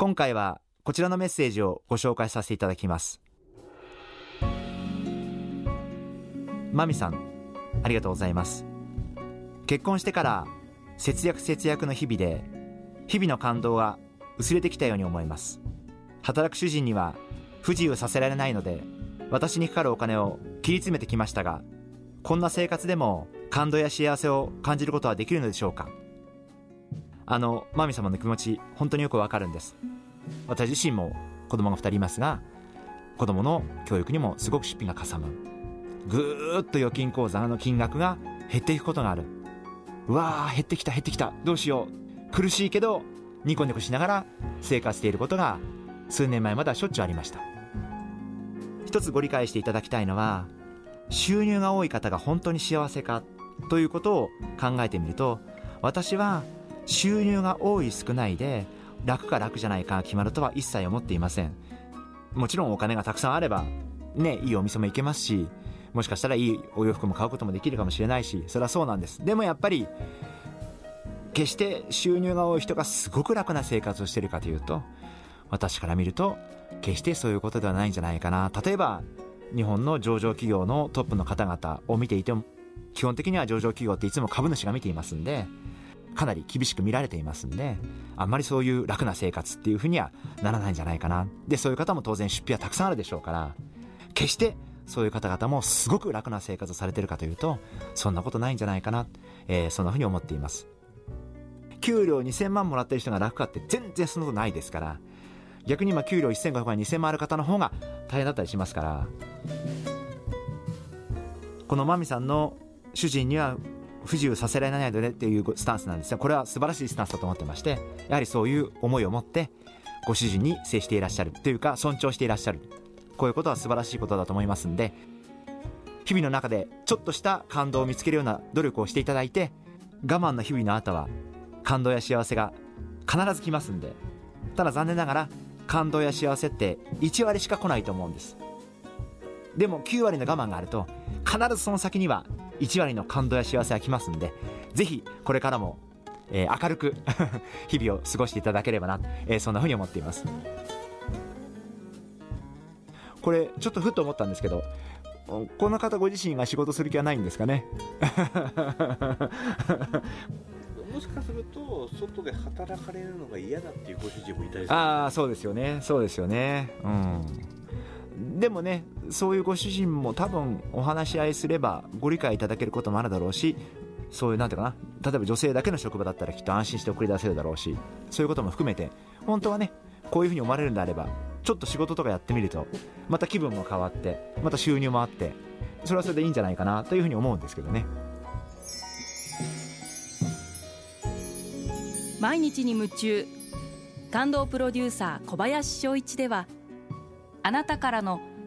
今回はこちらのメッセージをご紹介させていただきます。マミさんありがとうございます。結婚してから節約節約の日々で日々の感動が薄れてきたように思います。働く主人には不自由させられないので私にかかるお金を切り詰めてきましたがこんな生活でも感動や幸せを感じることはできるのでしょうか？あのマミ様の気持ち本当によくわかるんです。私自身も子供が2人いますが子供の教育にもすごく出費がかさむ。ぐーっと預金口座の金額が減っていくことがある。うわー減ってきた減ってきた。どうしよう。苦しいけどニコニコしながら生活していることが数年前まではしょっちゅうありました。一つご理解していただきたいのは収入が多い方が本当に幸せかということを考えてみると私は収入が多い少ないで楽か楽じゃないか決まるとは一切思っていません。もちろんお金がたくさんあればねいいお店も行けますしもしかしたらいいお洋服も買うこともできるかもしれないしそれはそうなんです。でもやっぱり決して収入が多い人がすごく楽な生活をしているかというと私から見ると決してそういうことではないんじゃないかな。例えば日本の上場企業のトップの方々を見ていても基本的には上場企業っていつも株主が見ていますんでかなり厳しく見られていますんであんまりそういう楽な生活っていうふうにはならないんじゃないかな。でそういう方も当然出費はたくさんあるでしょうから決してそういう方々もすごく楽な生活をされてるかというとそんなことないんじゃないかな、えー、そんなふうに思っています。給料2000万もらってる人が楽かって全然そんなことないですから逆に今給料1500万2000万ある方の方が大変だったりしますからこのマミさんの主人には不自由させられないのでっていうスタンスなんですがこれは素晴らしいスタンスだと思ってましてやはりそういう思いを持ってご主人に接していらっしゃるというか尊重していらっしゃる。こういうことは素晴らしいことだと思いますんで日々の中でちょっとした感動を見つけるような努力をしていただいて我慢の日々の後は感動や幸せが必ず来ますんでただ残念ながら感動や幸せって1割しか来ないと思うんです。でも9割の我慢があると必ずその先には1割の感動や幸せが来ますんでぜひこれからも、えー、明るく 日々を過ごしていただければな、えー、そんなふうに思っています。これちょっとふっと思ったんですけどこの方ご自身が仕事する気はないんですかね？もしかすると外で働かれるのが嫌だっていうご主人もいたりするああそうですよね。そうですよね。うん。でもねそういうご主人も多分お話し合いすればご理解いただけることもあるだろうしそういうなんていうかな例えば女性だけの職場だったらきっと安心して送り出せるだろうしそういうことも含めて本当はねこういうふうに思われるんであればちょっと仕事とかやってみるとまた気分も変わってまた収入もあってそれはそれでいいんじゃないかなというふうに思うんですけどね。毎日に夢中感動プロデューサー小林翔一ではあなたからの